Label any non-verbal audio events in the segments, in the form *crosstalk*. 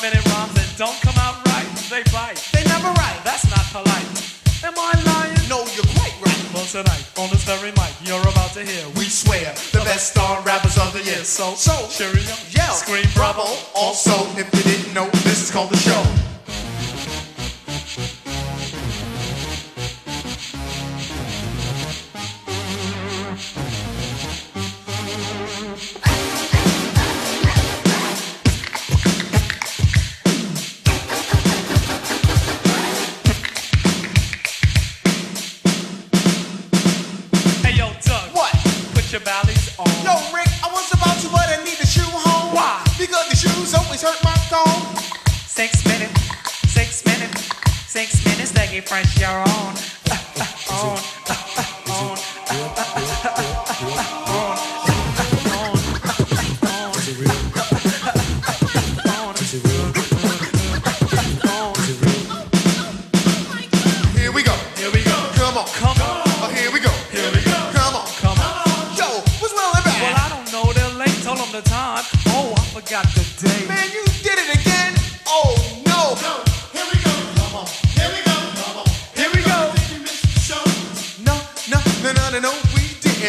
minute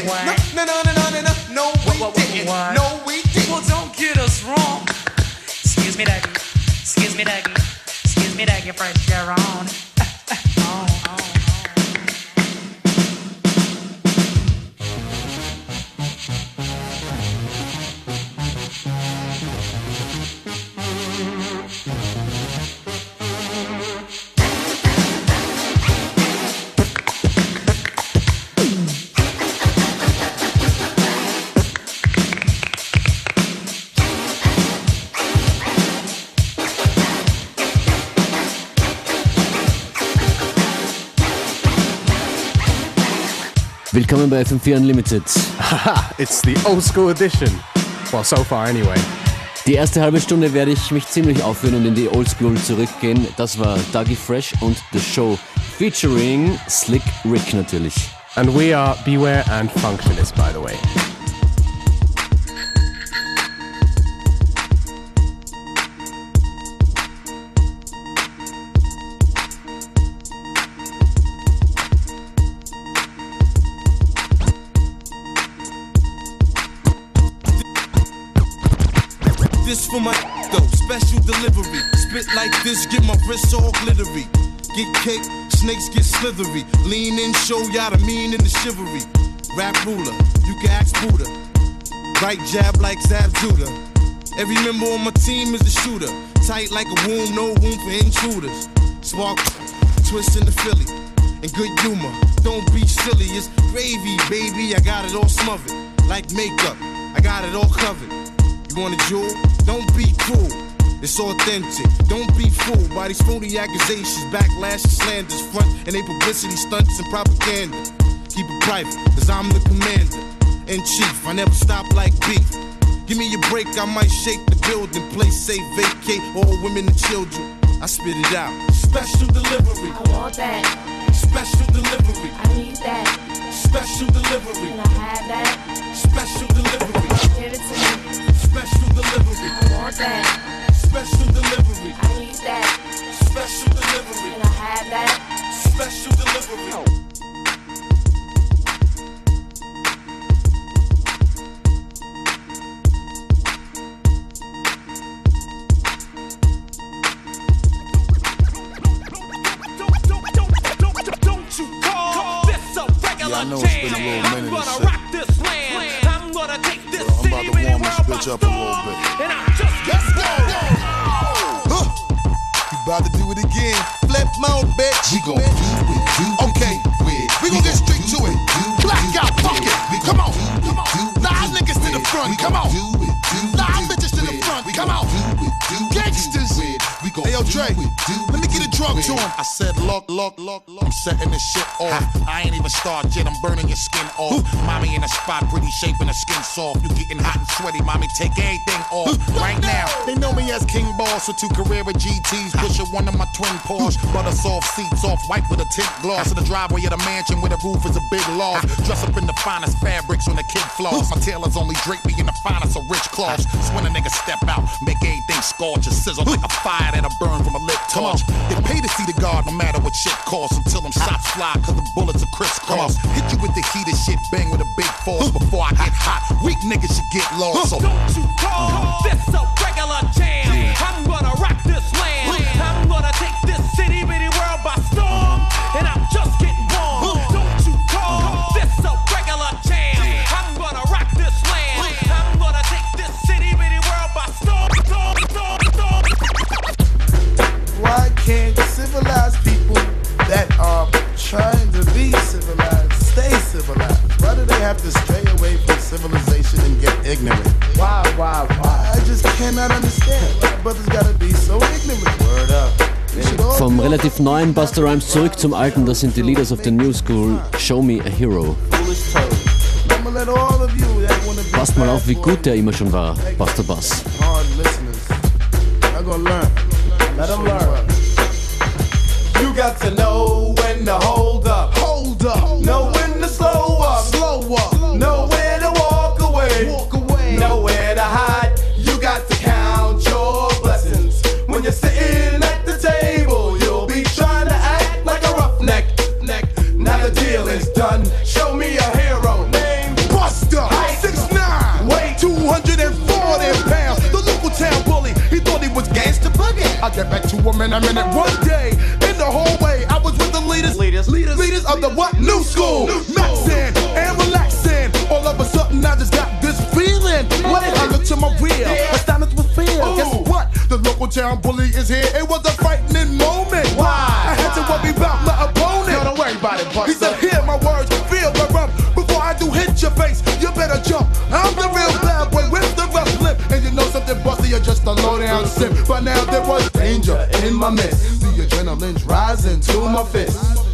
didn't. No, no, no, no, no, no, no, no, we didn't. No, we didn't. Well, don't get us wrong. Excuse me, Daggy. Excuse me, Daggy. Excuse me, Daggy. Fresh your Willkommen bei FM4 Unlimited. Haha, it's the old school edition. Well, so far anyway. Die erste halbe Stunde werde ich mich ziemlich aufhören und in die Oldschool zurückgehen. Das war Dougie Fresh und The Show featuring Slick Rick natürlich. And we are Beware and Functionist, by the way. This, get my wrists all glittery. Get cake, snakes get slithery. Lean in, show y'all the mean and the chivalry. Rap ruler, you can ask Buddha. Right jab like Zab Judah. Every member on my team is a shooter. Tight like a womb, no room for intruders. Spark, twist in the Philly. And good humor, don't be silly. It's gravy, baby. I got it all smothered. Like makeup, I got it all covered. You want a jewel? Don't be cruel. It's authentic. Don't be fooled by these phony accusations, backlash, and slanders, front and they publicity stunts and propaganda. Keep it private, cause I'm the commander in chief. I never stop like beef. Give me a break, I might shake the building. Play safe, vacate all women and children. I spit it out. Special delivery. I want that. Special delivery. I need that. Special delivery. Can I have that? Special delivery. Give it to me. Special delivery. I want that. Special delivery. I need that. Special delivery. Can I have that? Special delivery. Yeah, I know it's been a little minute and shit. I'm gonna take this I'm about city to with warm a this world bitch by up a little storm. bit. And I'm about to do it again. Flip my mode, bitch. We gon' do it, do it. Okay, we gon' get straight to it. Blackout, fuck it. Come on. come on. Live niggas to the front, come on. Live bitches to the front, come on. Gangsters. Hey, yo, Dre, let me get a drug to him. I said, look, look, look, look. I'm setting this shit off. I ain't even started yet. I'm burning your skin off. Mommy in a spot, pretty shape and her skin soft. You getting hot and sweaty, mommy. Take everything off right now. They know me as King Boss with two Carrera GTs. Pushing one of my twin Porsche. Butter soft seats off white with a tint gloss. In the driveway of the mansion where the roof is a big loft. Dress up in the finest fabrics on the kid floss. My tailors only drape me in the finest of rich cloths. So when a nigga step out, make everything scorch and sizzle like a fire that'll burn from a lit torch. They pay to see the guard no matter what shit costs until them shots fly cause the bullets are crisscross. Hit you with the heated shit, bang with a big force before I get hot. Weak niggas should get lost. So Don't you call this a regular jam? I'm have to stray away from civilization and get ignorant? Why, why, why? I just cannot understand why brothers gotta be so ignorant. Word up. Vom relativ neuen Buster Rhymes zurück zum alten, das sind die Leaders of the New School, Show Me a Hero. Passt mal auf, wie gut der immer schon war, Buster Bass. You got to know in a minute. One day, in the hallway, I was with the leaders, leaders, leaders, leaders of the what? New school. Maxing and relaxing. All of a sudden, I just got this feeling. What? I look to my rear, astonished with fear. Guess what? The local town bully is here. It was a frightening moment. Why? I had to worry about my opponent. No, don't worry about it, He Busta. said, hear my words, feel the rump. Before I do hit your face, you better jump. I'm the real bad boy with the rough lip. And you know something, Busta, you're just a low down simp. But now there was danger in my midst. The adrenaline's rising to my fist.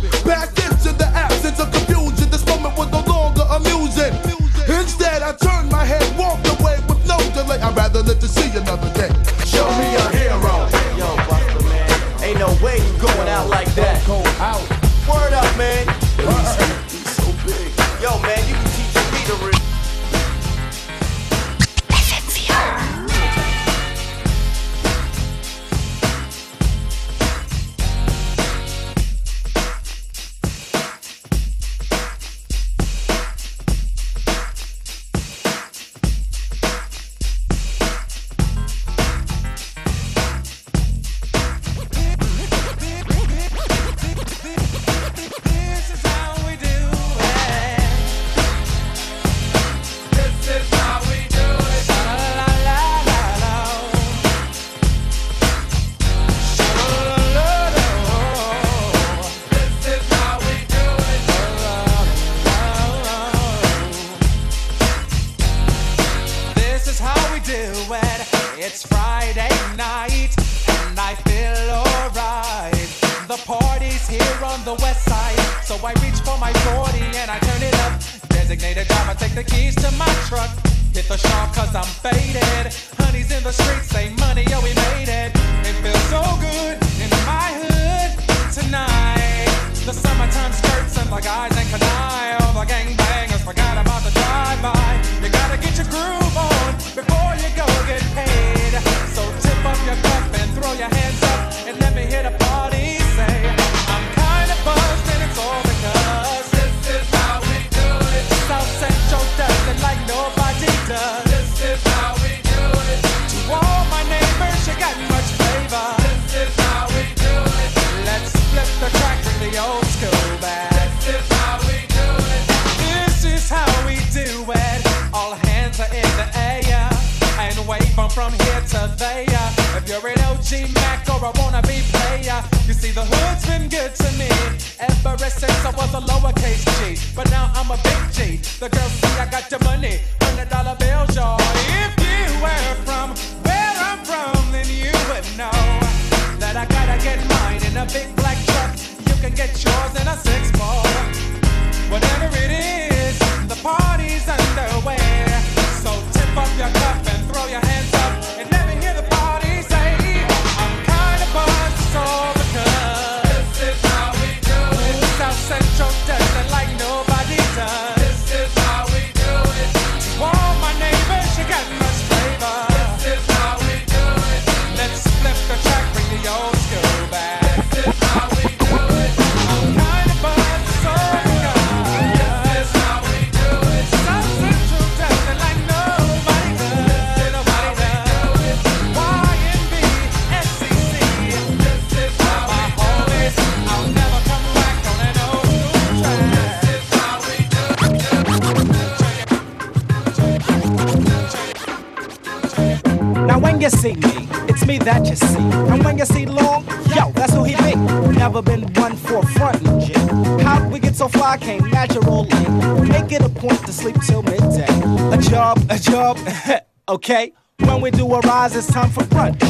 *laughs* okay? When we do a rise, it's time for brunch.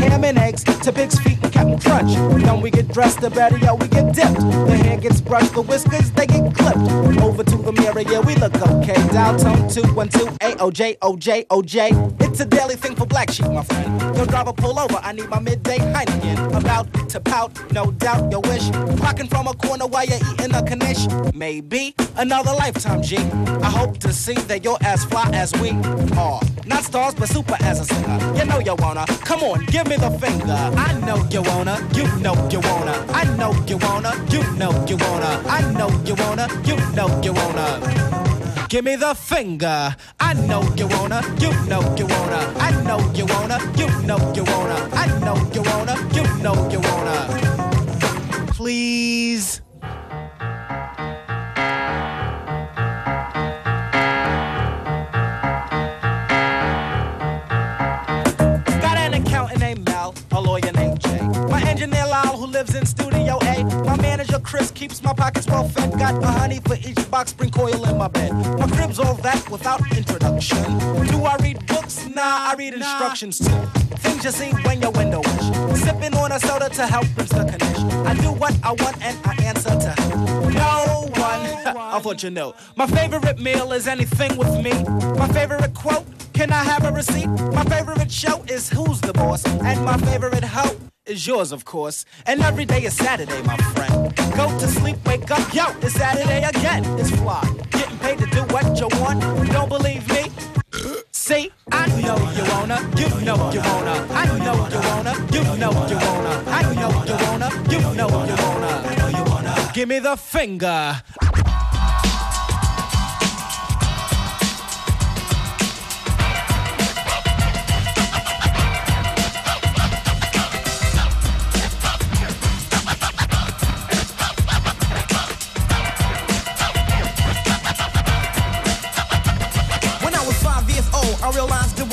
Ham and eggs to pig's feet Captain Crunch. Then we get dressed, the better, yo, we get dipped. The hair gets brushed, the whiskers, they get clipped. Over to the mirror, yeah, we look okay. Dial tone 212 AOJ, OJ, OJ. It's a daily thing for black sheep, my friend. Yo, driver, pull over, I need my midday Heineken. About to pout, no doubt, your wish. Rocking from a corner while you're eating a knish. Maybe another lifetime, G. I hope to see that you're as fly as we are. Not stars, but super as a singer. You know you wanna. Come on, give me the finger. I know you wanna. You know you wanna. I know you wanna. You know you wanna. I know you wanna. You know you wanna. Give me the finger. I know you wanna. You know you wanna. I know you wanna. You know you wanna. I know you wanna. You know you wanna. Please. Lives in Studio A. My manager Chris keeps my pockets well fed. Got a honey for each box, spring coil in my bed. My crib's all that without introduction. Do I read books? Nah, I read instructions too. Things you see when you're window wish. Sipping on a soda to help bridge the condition. I do what I want and I answer to no one. *laughs* I thought you know. My favorite meal is anything with me. My favorite quote. Can I have a receipt? My favorite show is Who's the Boss? And my favorite hoe is yours, of course. And every day is Saturday, my friend. Go to sleep, wake up, yo, it's Saturday again. It's fly. Getting paid to do what you want. Don't believe me? See, I know you wanna, you know you wanna, I know you wanna, you know you wanna, I know you wanna, you know you wanna. Give me the finger.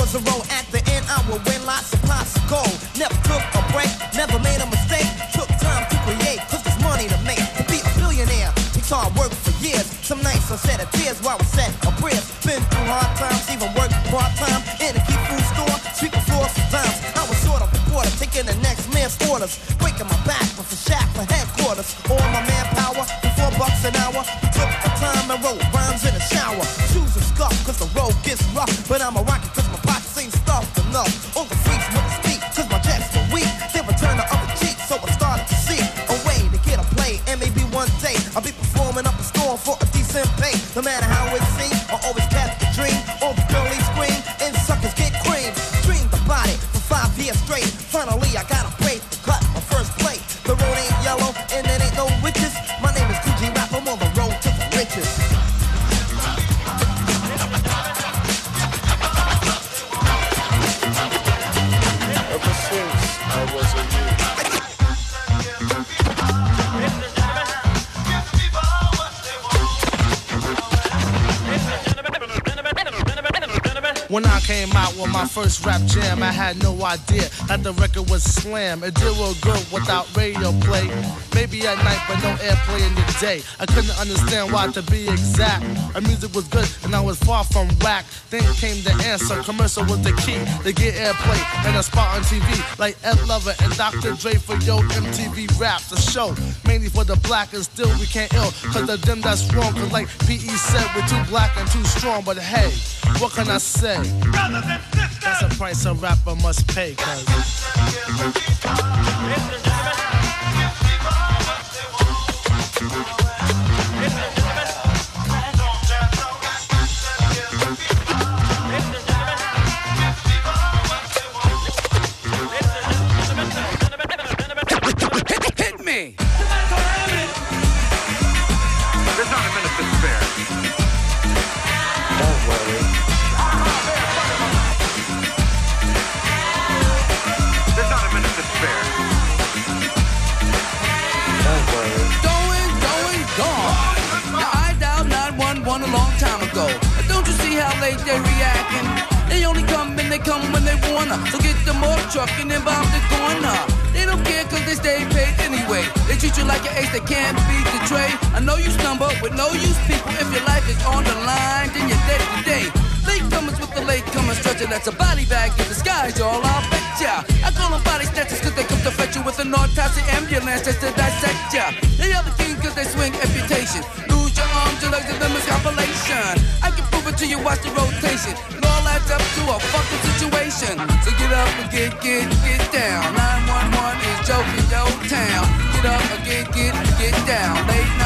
Was a road at the end. I would win lots of pots of gold. Never took a break, never made a mistake. Took time to create, cause there's money to make. To be a billionaire takes hard work for years. Some nights I shed a tears while I set a prayers. Been through hard times, even worked part time in a key food store, sweeping floors sometimes. I was sort of reporter, taking the next man's orders. Breaking my back with a shack for headquarters. All my manpower, for four bucks an hour. Took the time and wrote rhymes in the shower. Shoes are scuffed cause the road gets rough. But I'm a rocket my first rap jam, I had no idea that the record was slam. It did real good without radio play. Maybe at night, but no airplay in the day. I couldn't understand why, to be exact. Our music was good, and I was far from whack. Then came the answer. Commercial was the key to get airplay and a spot on TV, like Ed Lover and Dr. Dre for Yo MTV Rap, the show. Mainly for the black, and still we can't ill, cause the them that's wrong. Cause like PE said, we're too black and too strong, but hey, what can I say? That's the price a rapper must pay, cuz. But no use, people, if your life is on the line, then you're dead today. Late comers with the late comers stretcher, that's a body bag in disguise, y'all, I'll bet ya. I call them body snatchers cause they come to fetch you with an autopsy ambulance just to dissect ya. They are the king cause they swing amputation. Lose your arms, your legs, and limbs, compilation. I can prove it to you, watch the rotation. It all adds up to a fucking situation. So get up and get, get, get down. 911 is joking, your town. Get up and get, get, get down. Late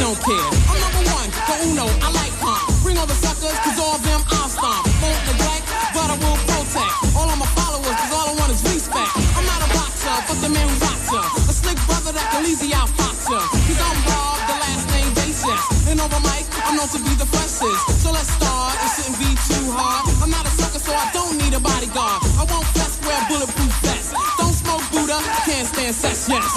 don't care. I'm number one, the uno, I like pump. Bring all the suckers, cause all of them I'll stomp. Won't neglect, but I will protect. All of my followers, cause all I want is respect. I'm not a boxer, but the man rocks ya. A slick brother that can easy out ya. Cause I'm Rob, the last name basis. And over mic, I'm known to be the freshest. So let's start, it shouldn't be too hard. I'm not a sucker, so I don't need a bodyguard. I won't fess, wear bulletproof vest. Don't smoke Buddha, can't stand sex, yes.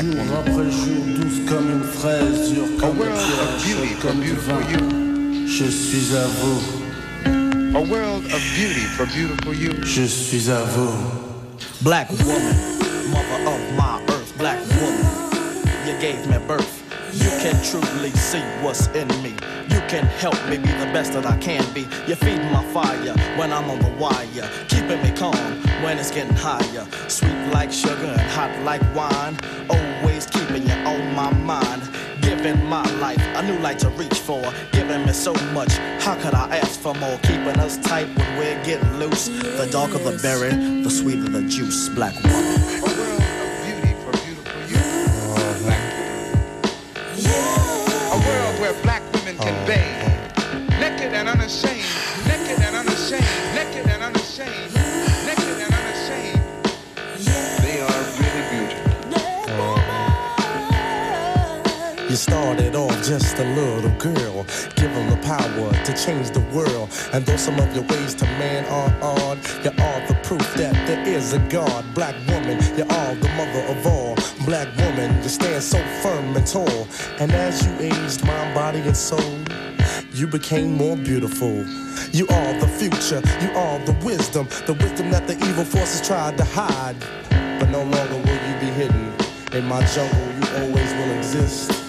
Black Jour woman. après jour, douce comme une fraise, dure A comme ah le world of beauty for beautiful you. Je suis à vous, A world of beauty for beautiful you. je suis à vous. Black woman, mother of my earth, black woman, you gave me birth. You can truly see what's in me. Can help me be the best that I can be. You feed my fire when I'm on the wire, keeping me calm when it's getting higher. Sweet like sugar and hot like wine, always keeping you on my mind. Giving my life a new light to reach for, giving me so much. How could I ask for more? Keeping us tight when we're getting loose. The darker the berry, the sweeter the juice. Black woman. Started off just a little girl, given the power to change the world. And though some of your ways to man are odd, you are the proof that there is a God. Black woman, you are the mother of all. Black woman, you stand so firm and tall. And as you aged, mind, body, and soul, you became more beautiful. You are the future, you are the wisdom, the wisdom that the evil forces tried to hide. But no longer will you be hidden. In my jungle, you always will exist.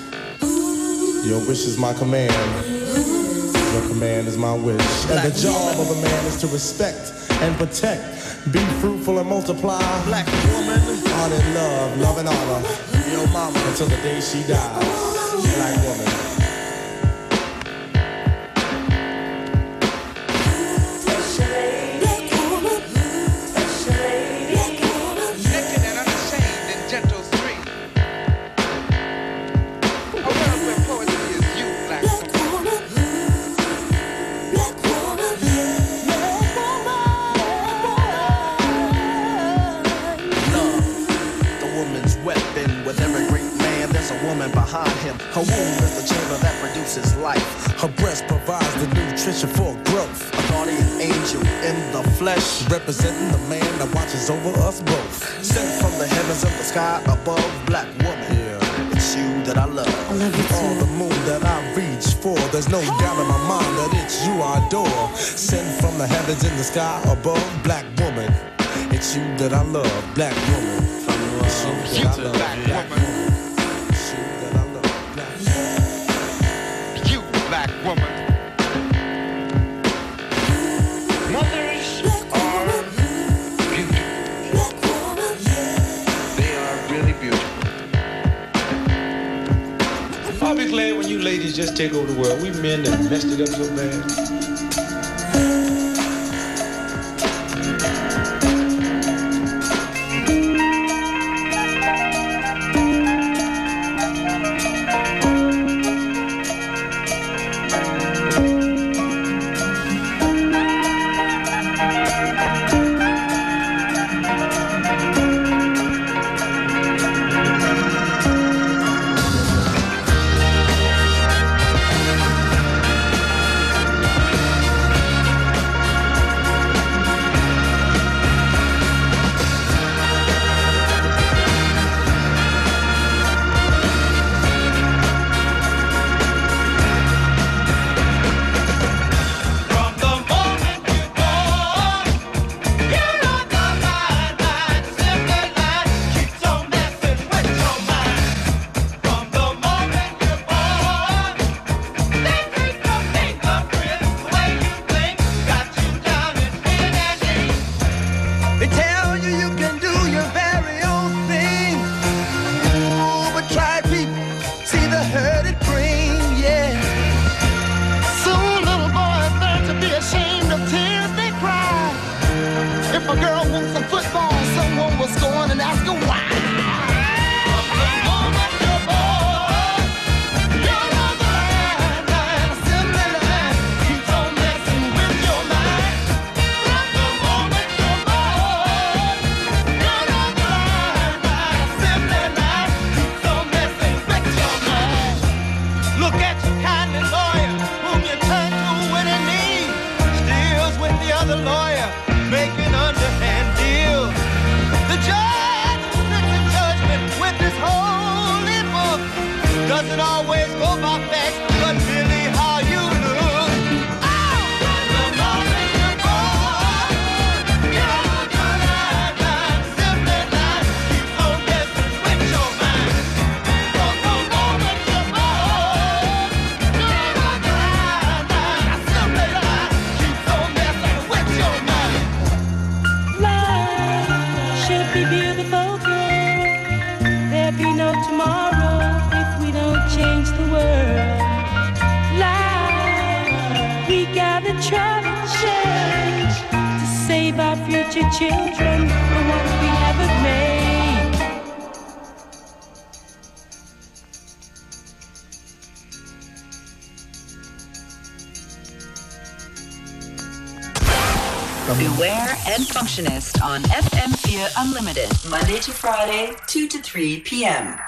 Your wish is my command. Your command is my wish. And the job of a man is to respect and protect. Be fruitful and multiply. Black woman. Honor and love, love and honor. Your mama. Until the day she dies. Black woman. Flesh. Representing the man that watches over us both. Sent from the heavens of the sky above, black woman. Yeah. It's you that I love. All the moon that I reach for. There's no doubt in my mind that it's you I adore. Sent from the heavens in the sky above, black woman. It's you that I love, black woman. It's you that I love, black woman. Ladies just take over the world. We men that messed it up so bad. children, the ones we haven't made. Beware and Functionist on FM4 Unlimited, Monday to Friday, 2 to 3 p.m.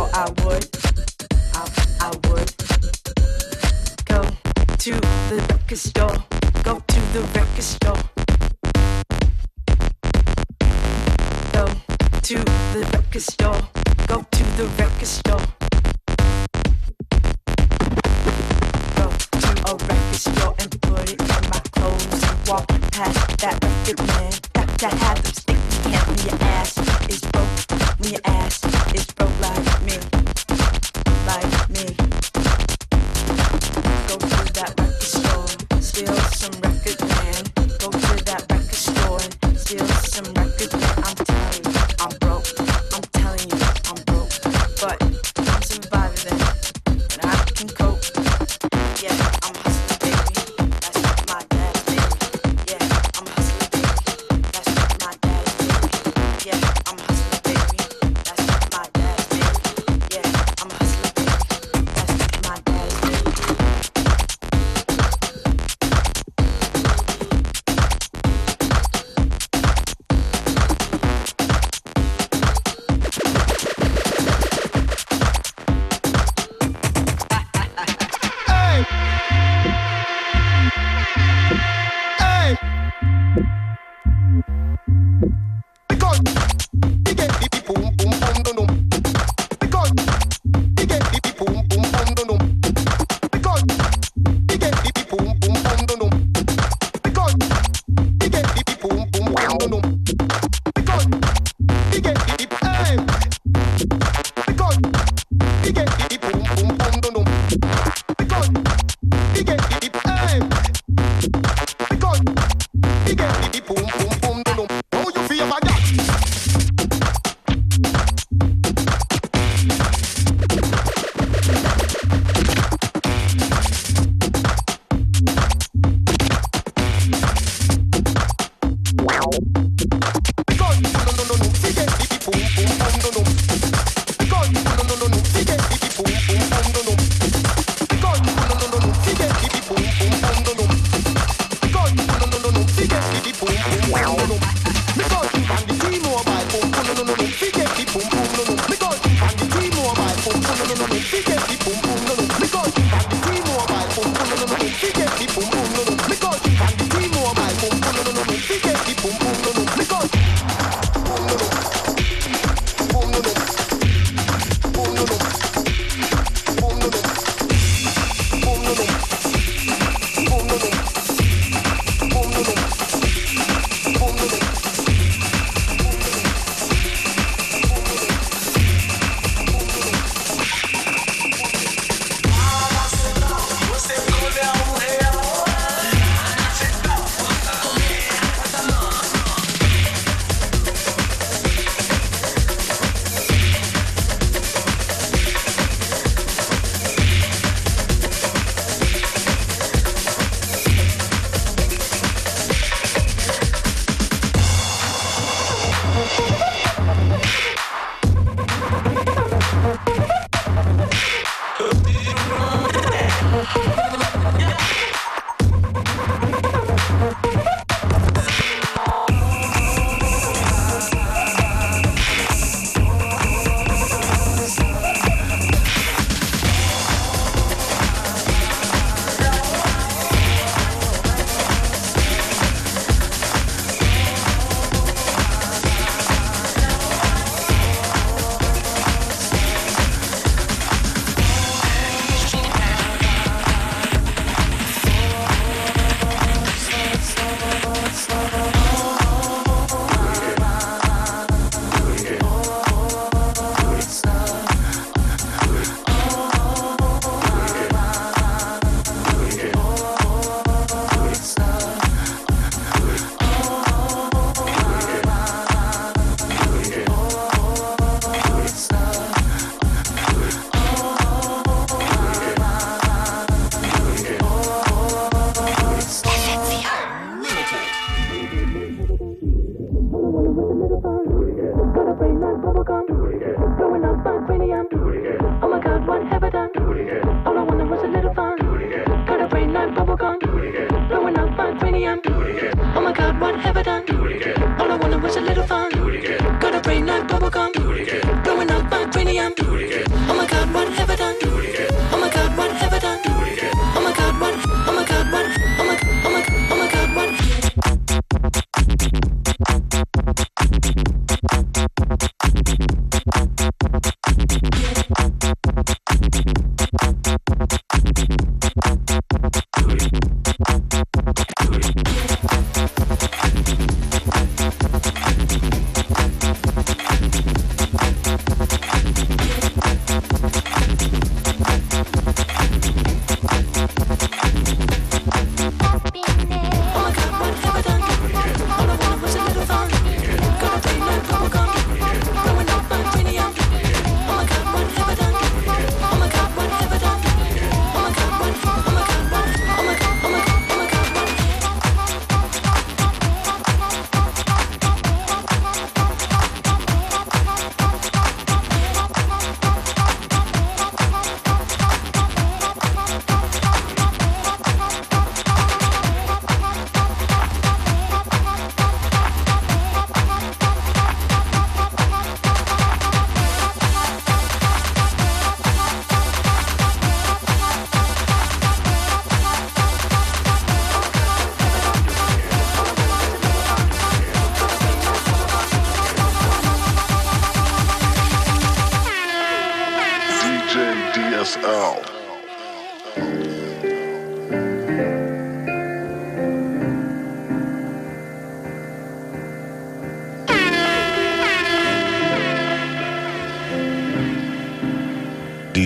girl, I would, I, I would go to the record store, go to the record store, go to the record store, go to the record store, go to a record store and put it in my clothes and walk past that record man that, that had them sticking out in your ass. no.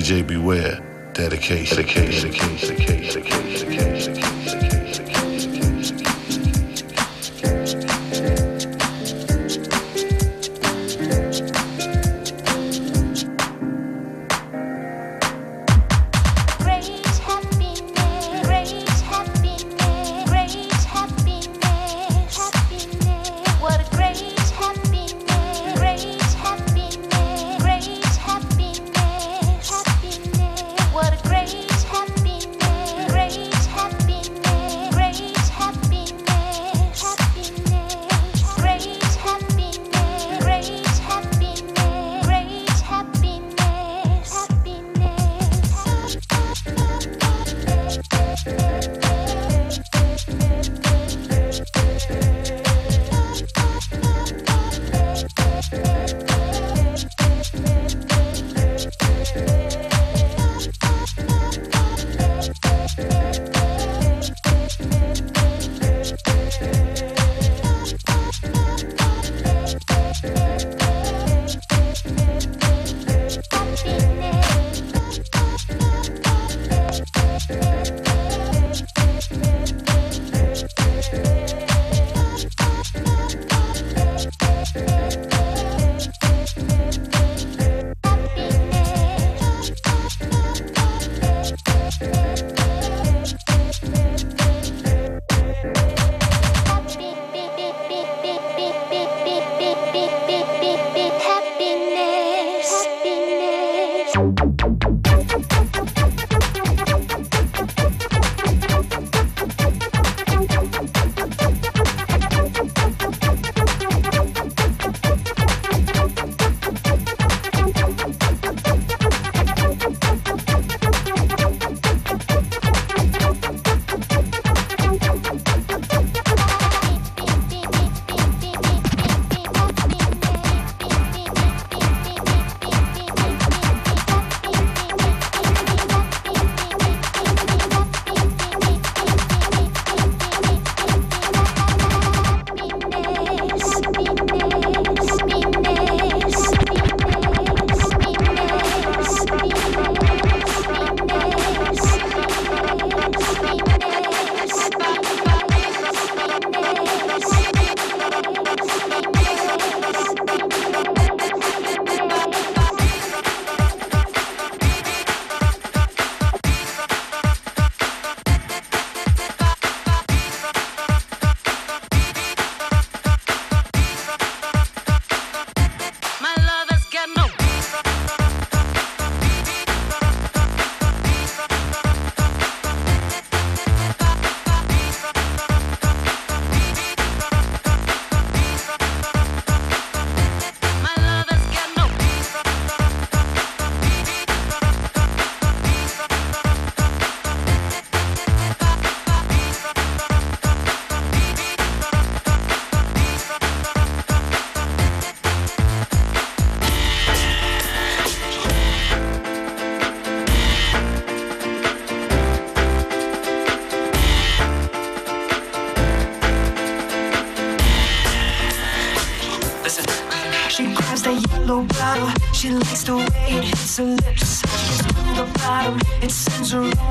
DJ Beware, dedication, dedication, dedication, dedication, dedication, dedication.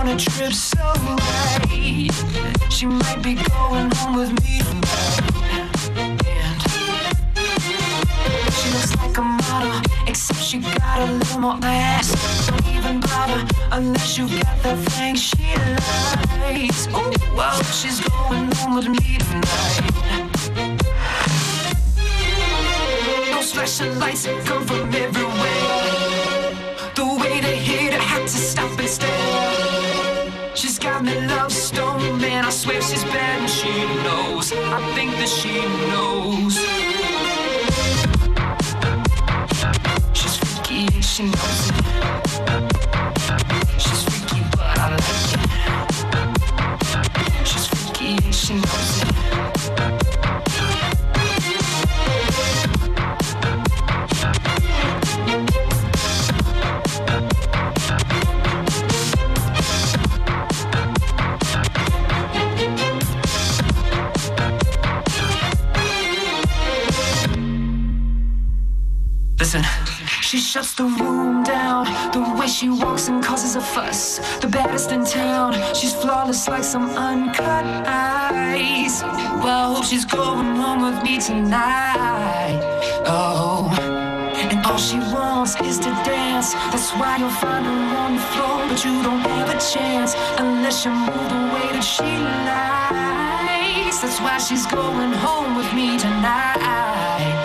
On a trip so right. She might be going home with me tonight. And she looks like a model, except she got a little more ass. Don't even bother unless you got the thing she likes. Oh, well, she's going home with me tonight. Those flashing lights come from Listen, she shuts the room down. The way she walks and causes a fuss. The baddest in town. She's flawless like some uncut ice. Well, I hope she's going home with me tonight. Oh. And all she wants is to dance. That's why you'll find her on the floor. But you don't have a chance unless you move the way that she likes. That's why she's going home with me tonight.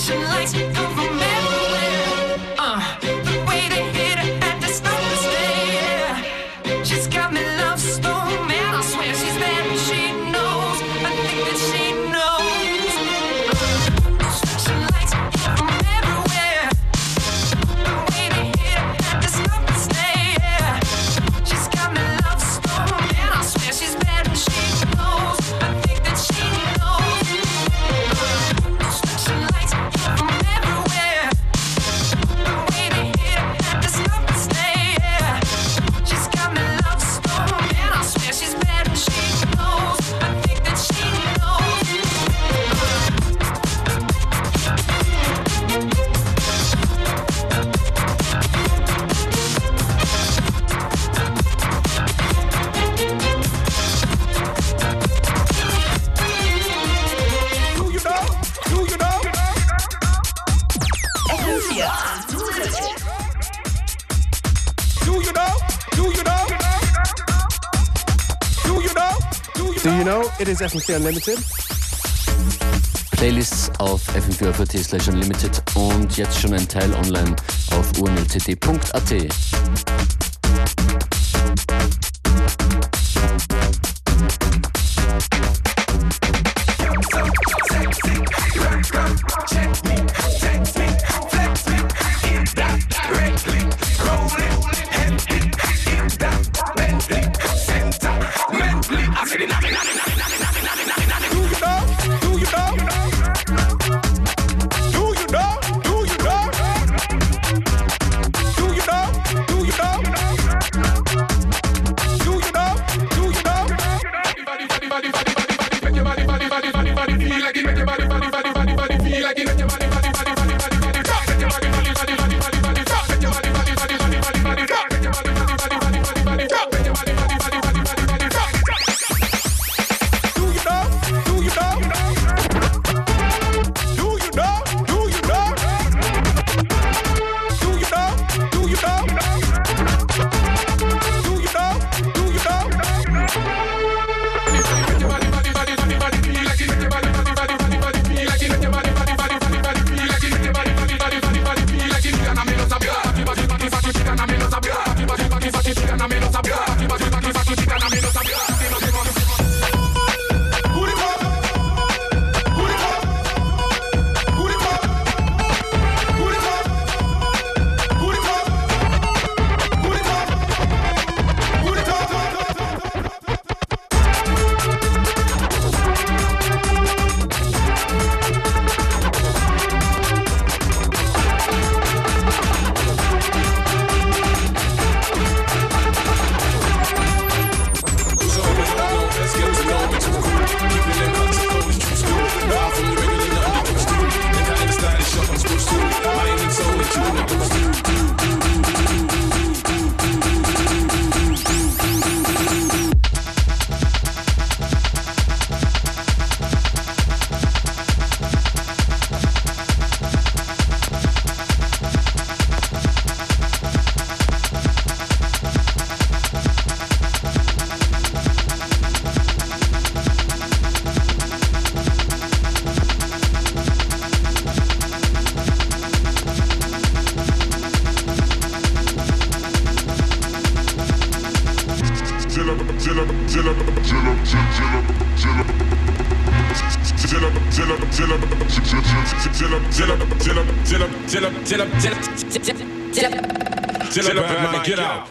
Flashing lights Do you know? Do you know? Do you know? Do you know it is FM4 Unlimited? Playlists auf fm4.at slash unlimited und jetzt schon ein Teil online auf urnlcd.at.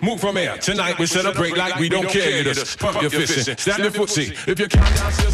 Move from here. Tonight we celebrate like we don't care. Just pump your fist and stand your footsie. If you can't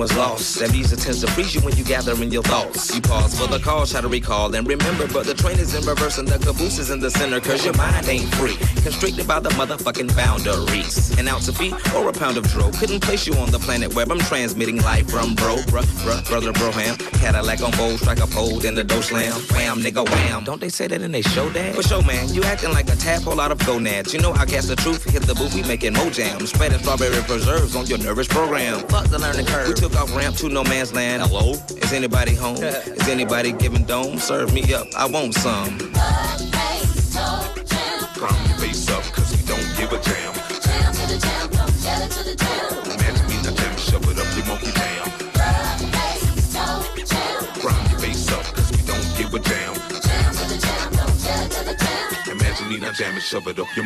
was lost? Amnesia tends to freeze you when you gather in your thoughts. You pause for the call, try to recall and remember, but the train is in reverse and the caboose is in the center, cause your mind ain't free. Constricted by the motherfucking boundaries. An ounce of beef or a pound of dro couldn't place you on the planet web. I'm transmitting life from bro, bruh, bruh, brother, broham. Cadillac on bold, strike a pole, then the dough slam. Wham, nigga, wham. Don't they say that in they show, dad? For sure, man, you acting like a tadpole out of gonads. You know I guess the truth. Hit the booth, we making mo jams. Spreading strawberry preserves on your nervous program. Fuck the learning curve. We took off ramp to no man's land. Hello? Is anybody home? *laughs* Is anybody giving dome? Serve me up. I want some. Climb your face up, cause we don't give a damn. Imagine me not jam, shove it up your monkey jam. Grind your face up, cause we don't give a damn. Not jam and shove it up your.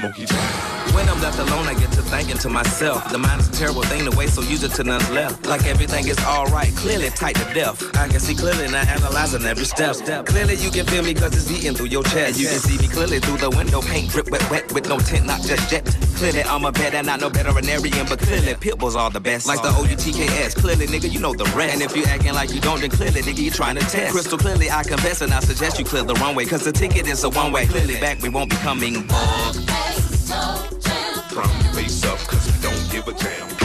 When I'm left alone, I get to thinking to myself. The mind is a terrible thing to waste, so use it to none's left. Like everything is alright, clearly tight to death. I can see clearly now analyzing every step. Clearly you can feel me cause it's beating through your chest. You can see me clearly through the window, paint drip wet wet with no tint, not just jet. Clearly I'm a vet and not no veterinarian, but clearly Pitbull's are the best. Like the OutKast, clearly nigga you know the rest. And if you acting like you don't, then clearly nigga you trying to test. Crystal clearly I confess and I suggest you clear the runway, cause the ticket is a one way. Clearly back we won't be coming. Your face up, cause we don't give a damn.